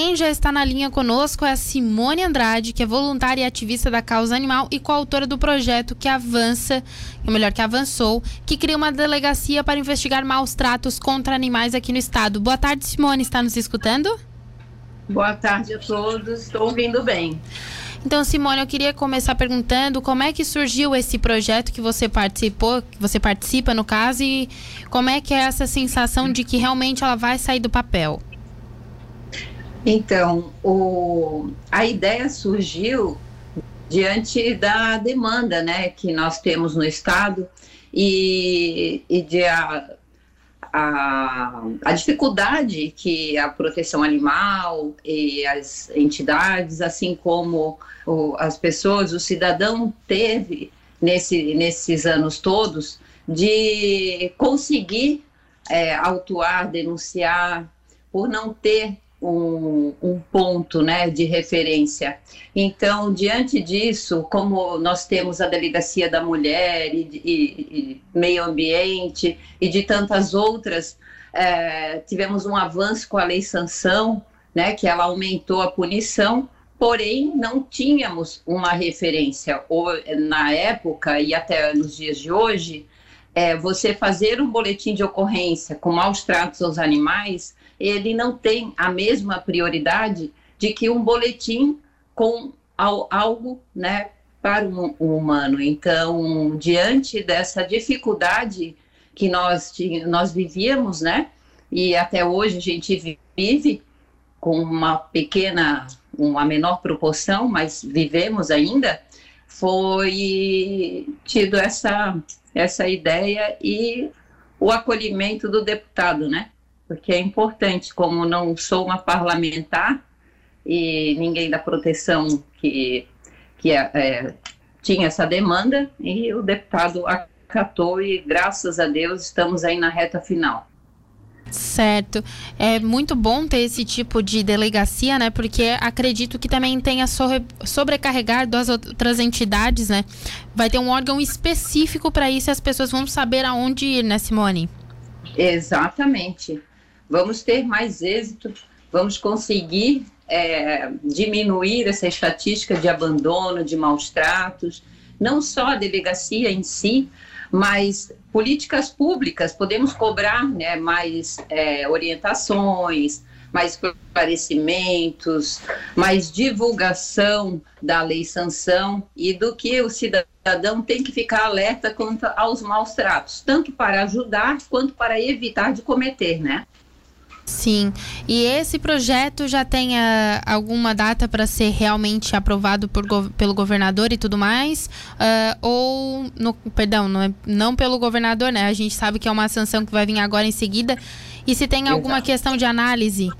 quem já está na linha conosco é a Simone Andrade, que é voluntária e ativista da causa animal e coautora do projeto que avança, ou melhor, que avançou, que cria uma delegacia para investigar maus tratos contra animais aqui no estado. Boa tarde, Simone, está nos escutando? Boa tarde a todos, estou ouvindo bem. Então, Simone, eu queria começar perguntando como é que surgiu esse projeto que você participou, que você participa no caso, e como é que é essa sensação de que realmente ela vai sair do papel? Então, o, a ideia surgiu diante da demanda né, que nós temos no Estado e, e de a, a, a, dificuldade que a proteção animal e as entidades, assim como o, as pessoas, o cidadão teve nesse, nesses anos todos de conseguir é, autuar, denunciar, por não ter um, um, ponto né, de referência. Então, diante disso, como nós temos a Delegacia da Mulher e, e, e Meio Ambiente e de tantas outras, é, tivemos um avanço com a Lei Sanção, né, que ela aumentou a punição, porém não tínhamos uma referência. Ou, na época e até nos dias de hoje, é, você fazer um boletim de ocorrência com maus tratos aos animais ele não tem a mesma prioridade de que um boletim com algo, né, para um, humano. Então, diante dessa dificuldade que nós, nós vivíamos, né, e até hoje a gente vive com uma pequena, uma menor proporção, mas vivemos ainda, foi tido essa, essa ideia e o acolhimento do deputado, né? Porque é importante, como não sou uma parlamentar e ninguém da proteção que, que é, é, tinha essa demanda, e o deputado acatou e graças a Deus estamos aí na reta final. Certo. É muito bom ter esse tipo de delegacia, né? Porque acredito que também tenha sobre, sobrecarregado as outras entidades, né? Vai ter um órgão específico para isso e as pessoas vão saber aonde ir, né, Simone? Exatamente vamos ter mais êxito, vamos conseguir é, diminuir essa estatística de abandono, de maus tratos, não só a delegacia em si, mas políticas públicas, podemos cobrar né, mais é, orientações, mais esclarecimentos, mais divulgação da lei sanção e do que o cidadão tem que ficar alerta quanto aos maus tratos, tanto para ajudar quanto para evitar de cometer, né? Sim. E esse projeto já tem uh, alguma data para ser realmente aprovado por, pelo governador e tudo mais? Uh, ou, no, perdão, não, é, não pelo governador, né? A gente sabe que é uma sanção que vai vir agora em seguida. E se tem alguma Exato. questão de análise?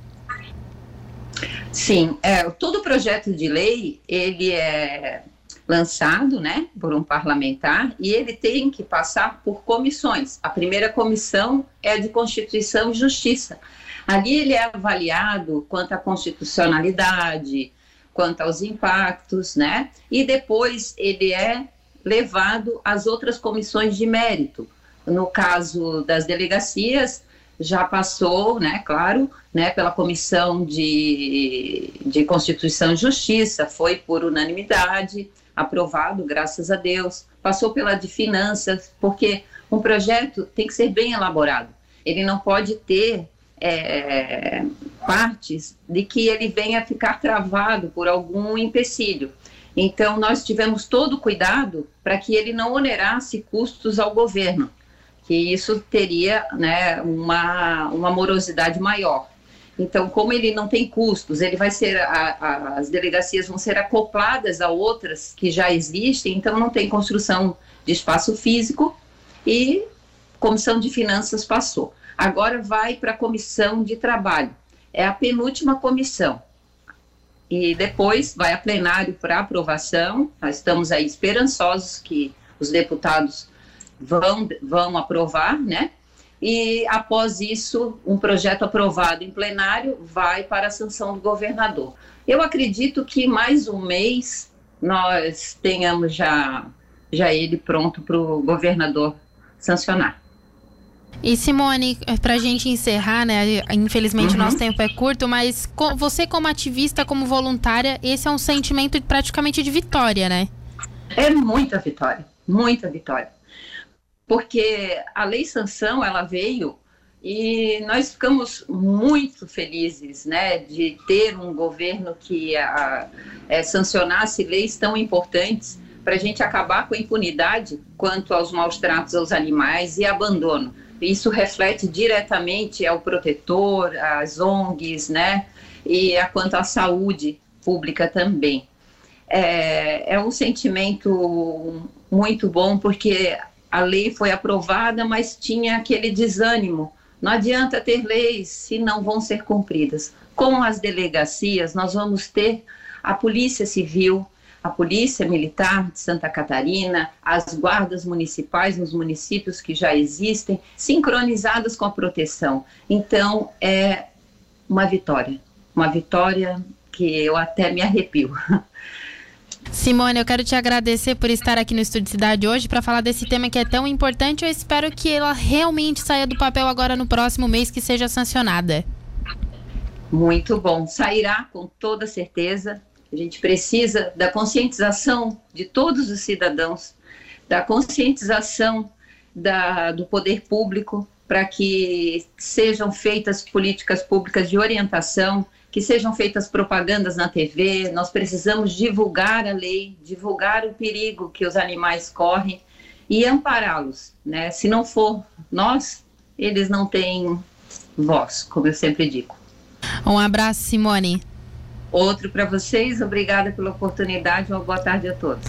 Sim, é, todo projeto de lei, ele é lançado, né, por um parlamentar e ele tem que passar por comissões. A primeira comissão é a de Constituição e Justiça. Ali ele é avaliado quanto à constitucionalidade, quanto aos impactos, né? E depois ele é levado às outras comissões de mérito. No caso das delegacias, já passou, né, claro, né, pela Comissão de, de Constituição e Justiça, foi por unanimidade, aprovado, graças a Deus, passou pela de Finanças, porque um projeto tem que ser bem elaborado. Ele não pode ter é, partes de que ele venha ficar travado por algum empecilho. Então, nós tivemos todo o cuidado para que ele não onerasse custos ao governo, que isso teria né, uma, uma morosidade maior. Então, como ele não tem custos, ele vai ser a, a, as delegacias vão ser acopladas a outras que já existem, então não tem construção de espaço físico e comissão de finanças passou. Agora vai para a comissão de trabalho. É a penúltima comissão. E depois vai a plenário para aprovação. Nós estamos aí esperançosos que os deputados vão, vão aprovar, né? E após isso, um projeto aprovado em plenário vai para a sanção do governador. Eu acredito que mais um mês nós tenhamos já, já ele pronto para o governador sancionar. E Simone, para a gente encerrar, né? Infelizmente uhum. o nosso tempo é curto, mas você como ativista, como voluntária, esse é um sentimento praticamente de vitória, né? É muita vitória, muita vitória. Porque a lei sanção, ela veio e nós ficamos muito felizes, né, de ter um governo que a, é, sancionasse leis tão importantes para a gente acabar com a impunidade quanto aos maus tratos aos animais e abandono. Isso reflete diretamente ao protetor, às ONGs, né? E a quanto à saúde pública também. É, é um sentimento muito bom, porque a lei foi aprovada, mas tinha aquele desânimo. Não adianta ter leis se não vão ser cumpridas. Com as delegacias, nós vamos ter a Polícia Civil, a Polícia Militar de Santa Catarina, as guardas municipais nos municípios que já existem, sincronizadas com a proteção. Então, é uma vitória, uma vitória que eu até me arrepio. Simone, eu quero te agradecer por estar aqui no Estúdio Cidade hoje para falar desse tema que é tão importante. Eu espero que ela realmente saia do papel agora no próximo mês, que seja sancionada. Muito bom. Sairá com toda certeza. A gente precisa da conscientização de todos os cidadãos, da conscientização da, do poder público, para que sejam feitas políticas públicas de orientação, que sejam feitas propagandas na TV. Nós precisamos divulgar a lei, divulgar o perigo que os animais correm e ampará-los. Né? Se não for nós, eles não têm voz, como eu sempre digo. Um abraço, Simone. Outro para vocês, obrigada pela oportunidade, uma boa tarde a todos.